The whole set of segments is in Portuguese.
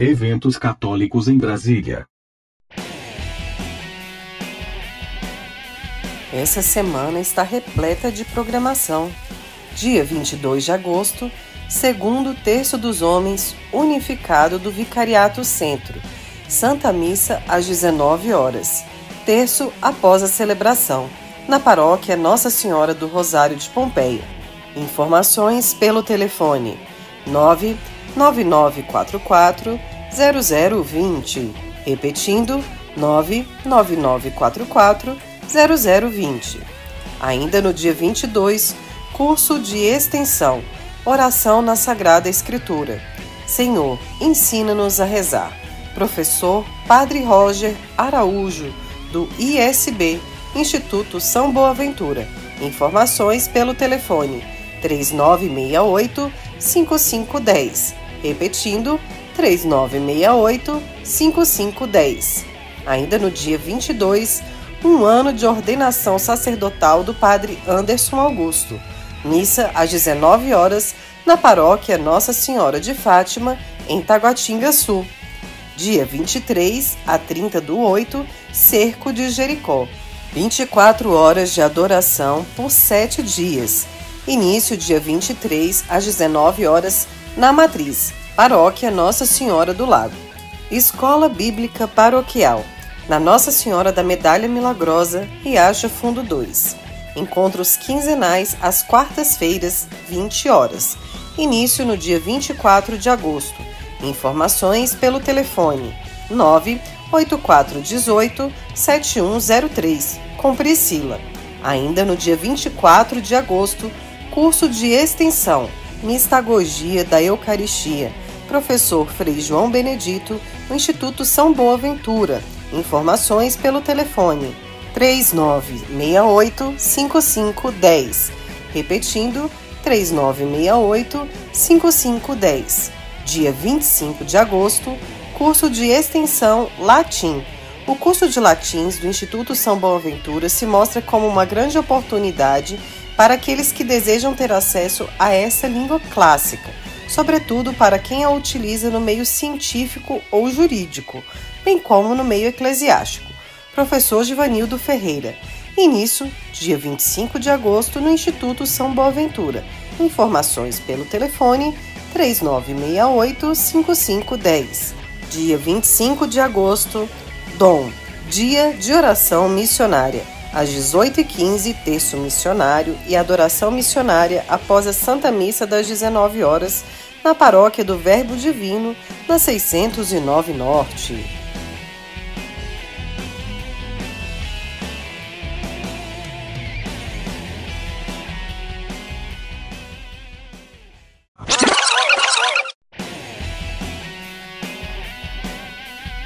Eventos católicos em Brasília. Essa semana está repleta de programação. Dia 22 de agosto, segundo terço dos homens unificado do Vicariato Centro. Santa Missa às 19 horas. Terço após a celebração, na paróquia Nossa Senhora do Rosário de Pompeia. Informações pelo telefone 99944 0020. Repetindo, 99944 0020. Ainda no dia 22, curso de extensão, oração na Sagrada Escritura. Senhor, ensina-nos a rezar. Professor Padre Roger Araújo, do ISB, Instituto São Boaventura. Informações pelo telefone 3968 5510. Repetindo, 3968 5510. Ainda no dia 22, um ano de ordenação sacerdotal do Padre Anderson Augusto. Missa às 19 horas na paróquia Nossa Senhora de Fátima, em Taguatinga Sul. Dia 23 a 30 do 8, Cerco de Jericó. 24 horas de adoração por 7 dias. Início dia 23 às 19 horas na Matriz, Paróquia Nossa Senhora do Lago. Escola Bíblica Paroquial, na Nossa Senhora da Medalha Milagrosa, Riacho Fundo 2. Encontros quinzenais às quartas-feiras, 20 horas. Início no dia 24 de agosto. Informações pelo telefone 98418 7103, com Priscila. Ainda no dia 24 de agosto, curso de extensão Mistagogia da Eucaristia, professor Frei João Benedito, no Instituto São Boaventura. Informações pelo telefone 3968 5510. Repetindo, 3968 5510. Dia 25 de agosto, curso de extensão Latim. O curso de Latins do Instituto São Boaventura se mostra como uma grande oportunidade para aqueles que desejam ter acesso a essa língua clássica, sobretudo para quem a utiliza no meio científico ou jurídico, bem como no meio eclesiástico. Professor Givanildo Ferreira. Início, dia 25 de agosto, no Instituto São Boaventura. Informações pelo telefone 3968-5510. Dia 25 de agosto, Dom, Dia de Oração Missionária às 18h15, terço missionário e adoração missionária após a Santa Missa das 19 horas na paróquia do Verbo Divino, na 609 Norte.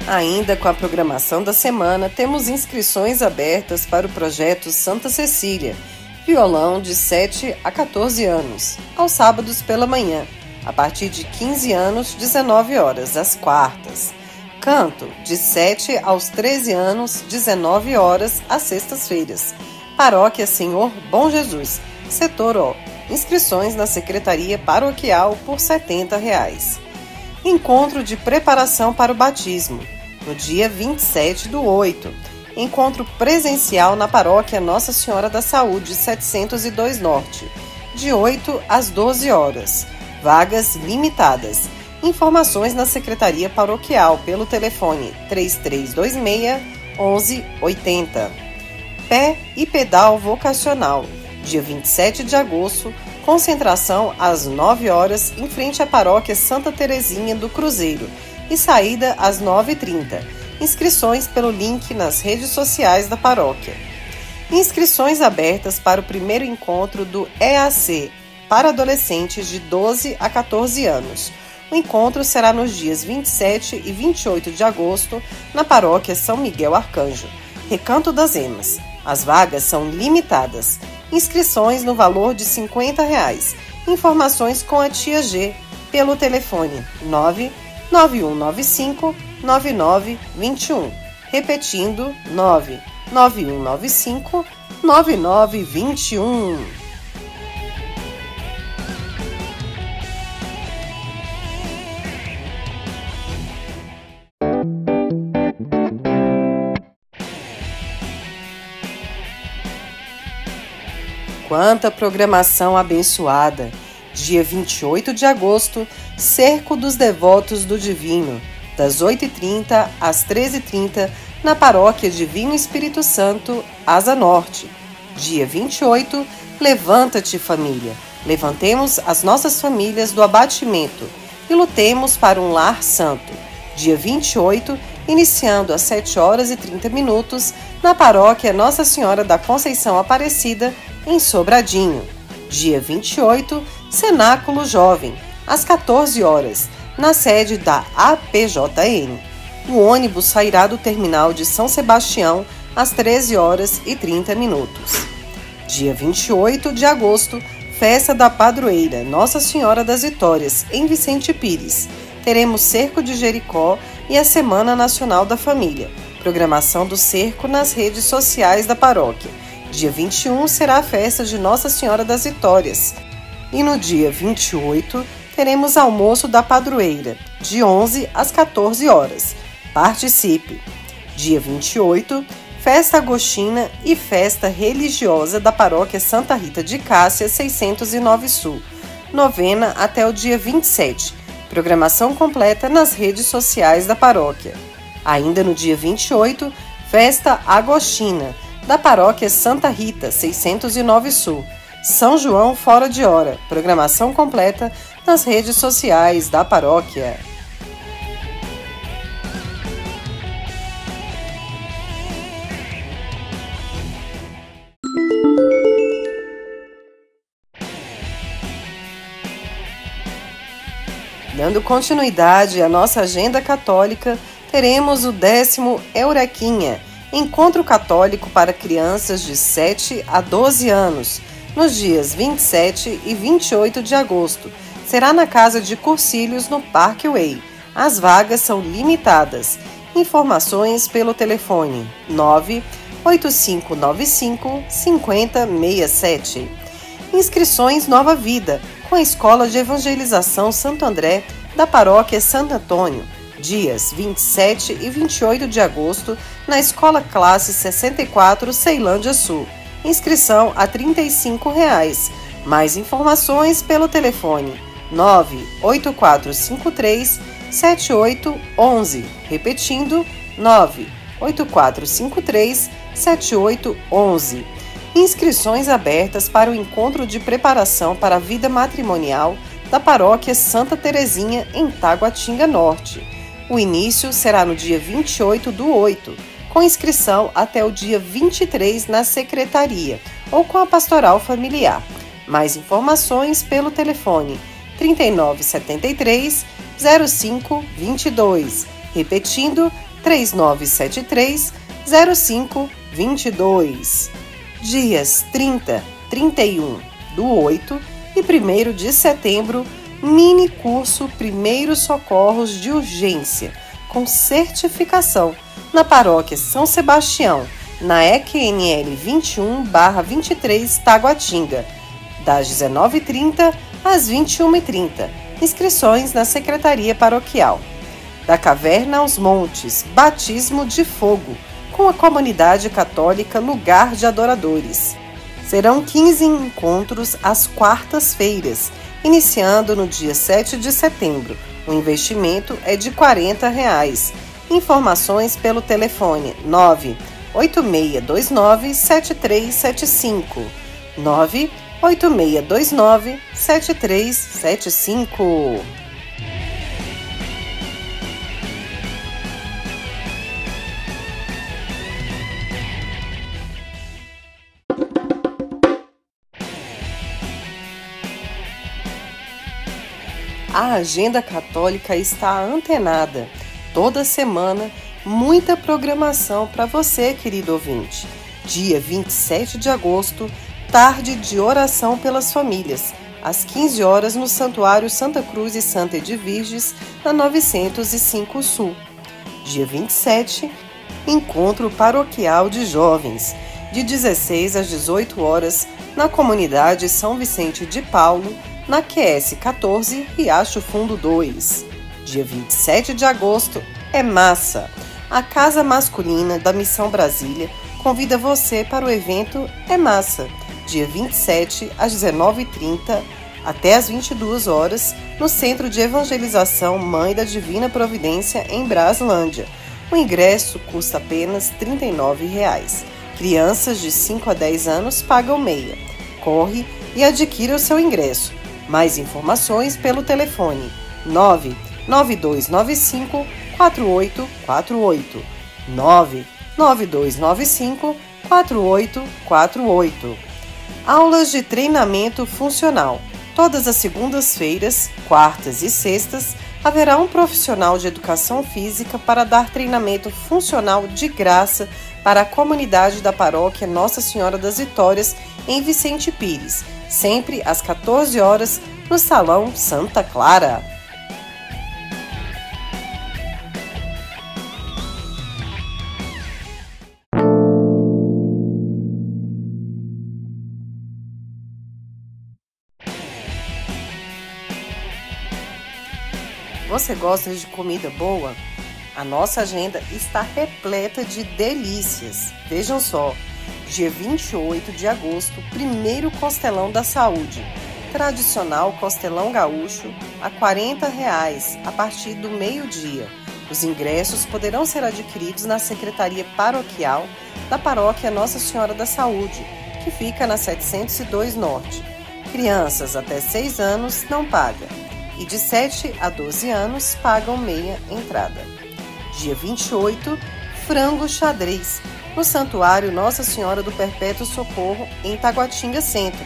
Ainda com a programação da semana, temos inscrições abertas para o projeto Santa Cecília, violão de 7 a 14 anos, aos sábados pela manhã, a partir de 15 anos, 19 horas, às quartas. Canto, de 7 aos 13 anos, 19 horas, às sextas-feiras. Paróquia Senhor Bom Jesus, setor O. Inscrições na Secretaria Paroquial por 70 reais. Encontro de preparação para o batismo no dia 27 do 8. Encontro presencial na paróquia Nossa Senhora da Saúde, 702 Norte, de 8 às 12 horas. Vagas limitadas. Informações na Secretaria Paroquial pelo telefone 3326 1180. Pé e pedal vocacional, dia 27 de agosto, concentração às 9 horas em frente à paróquia Santa Terezinha do Cruzeiro e saída às 9h30. Inscrições pelo link nas redes sociais da paróquia. Inscrições abertas para o primeiro encontro do EAC para adolescentes de 12 a 14 anos. O encontro será nos dias 27 e 28 de agosto na paróquia São Miguel Arcanjo, Recanto das Emas. As vagas são limitadas. Inscrições no valor de 50 reais. Informações com a tia G pelo telefone 9 9195 9921. Repetindo, 99195 9921. Quanta programação abençoada! Dia 28 de agosto Cerco dos Devotos do Divino, das 8h30 às 13h30, na Paróquia Divino Espírito Santo, Asa Norte. Dia 28, Levanta-te, família. Levantemos as nossas famílias do abatimento e lutemos para um lar santo. Dia 28, iniciando às 7 horas e 30 minutos, na paróquia Nossa Senhora da Conceição Aparecida, em Sobradinho. Dia 28, Cenáculo Jovem, às 14 horas, na sede da APJN. O ônibus sairá do terminal de São Sebastião às 13 horas e 30 minutos. Dia 28 de agosto, festa da padroeira Nossa Senhora das Vitórias, em Vicente Pires. Teremos Cerco de Jericó e a Semana Nacional da Família. Programação do cerco nas redes sociais da paróquia. Dia 21 será a festa de Nossa Senhora das Vitórias. E no dia 28 teremos almoço da padroeira, de 11 às 14 horas. Participe! Dia 28, festa agostina e festa religiosa da paróquia Santa Rita de Cássia, 609 Sul. Novena até o dia 27. Programação completa nas redes sociais da paróquia. Ainda no dia 28, festa agostina da paróquia Santa Rita, 609 Sul. São João fora de hora. Programação completa nas redes sociais da paróquia. Dando continuidade à nossa agenda católica, teremos o décimo Eurequinha, Encontro Católico para Crianças de 7 a 12 anos, nos dias 27 e 28 de agosto. Será na Casa de Cursilhos, no Parque Way. As vagas são limitadas. Informações pelo telefone 98595 5067. Inscrições Nova Vida com a Escola de Evangelização Santo André da Paróquia Santo Antônio, dias 27 e 28 de agosto, na Escola Classe 64 Ceilândia Sul. Inscrição a 35 reais. Mais informações pelo telefone 98453 7811. Repetindo, 98453 7811. Inscrições abertas para o encontro de preparação para a vida matrimonial da paróquia Santa Terezinha, em Taguatinga Norte. O início será no dia 28 do 8, com inscrição até o dia 23 na secretaria ou com a pastoral familiar. Mais informações pelo telefone 3973 0522. Repetindo, 3973 0522. Dias 30, 31 do 8 e 1 de setembro, mini curso Primeiros Socorros de Urgência, com certificação, na Paróquia São Sebastião, na EQNL 21-23 Taguatinga, das 19h30 às 21h30. Inscrições na Secretaria Paroquial. Da Caverna aos Montes, Batismo de Fogo, com a comunidade católica Lugar de Adoradores. Serão 15 encontros às quartas-feiras, iniciando no dia 7 de setembro. O investimento é de 40 reais. Informações pelo telefone 98629 7375 98629 7375 A agenda católica está antenada. Toda semana, muita programação para você, querido ouvinte. Dia 27 de agosto, tarde de oração pelas famílias, às 15 horas no Santuário Santa Cruz e Santa Edviges, na 905 Sul. Dia 27, encontro paroquial de jovens, de 16 às 18 horas, na comunidade São Vicente de Paulo, na QS 14, Riacho Fundo 2. Dia 27 de agosto é Massa, a casa masculina da Missão Brasília, convida você para o evento É Massa, dia 27 às 19h30 até às 22 horas no Centro de Evangelização Mãe da Divina Providência em Braslândia. O ingresso custa apenas R$ 39,00. Crianças de 5 a 10 anos pagam meia. Corre e adquira o seu ingresso. Mais informações pelo telefone 99295 4848 99295 4848 Aulas de treinamento funcional. Todas as segundas-feiras, quartas e sextas haverá um profissional de educação física para dar treinamento funcional de graça para a comunidade da paróquia Nossa Senhora das Vitórias em Vicente Pires, sempre às 14 horas no Salão Santa Clara. Você gosta de comida boa? A nossa agenda está repleta de delícias. Vejam só, dia 28 de agosto, primeiro Costelão da Saúde. Tradicional Costelão Gaúcho a 40 reais, a partir do meio-dia. Os ingressos poderão ser adquiridos na Secretaria Paroquial da Paróquia Nossa Senhora da Saúde, que fica na 702 Norte. Crianças até 6 anos não pagam e de 7 a 12 anos pagam meia entrada. Dia 28, frango xadrez, no Santuário Nossa Senhora do Perpétuo Socorro, em Taguatinga Centro.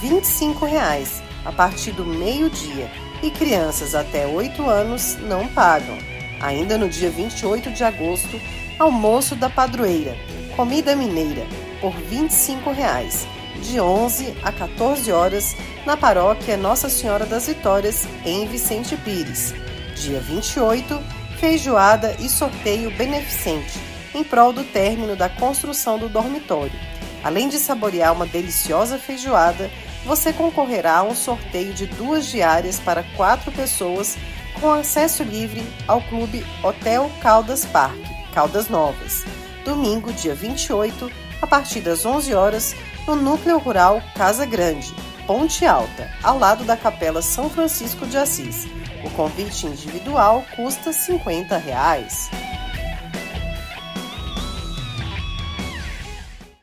25 reais, a partir do meio-dia, e crianças até 8 anos não pagam. Ainda no dia 28 de agosto, almoço da padroeira, comida mineira, por 25 reais, de 11 a 14 horas, na paróquia Nossa Senhora das Vitórias, em Vicente Pires. Dia 28, feijoada e sorteio beneficente, em prol do término da construção do dormitório. Além de saborear uma deliciosa feijoada, você concorrerá a um sorteio de duas diárias para quatro pessoas com acesso livre ao Clube Hotel Caldas Parque, Caldas Novas. Domingo, dia 28, a partir das 11 horas, no Núcleo Rural Casa Grande, Ponte Alta, ao lado da Capela São Francisco de Assis. O convite individual custa 50 reais.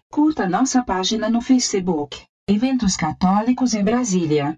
Curta nossa página no Facebook. Eventos Católicos em Brasília.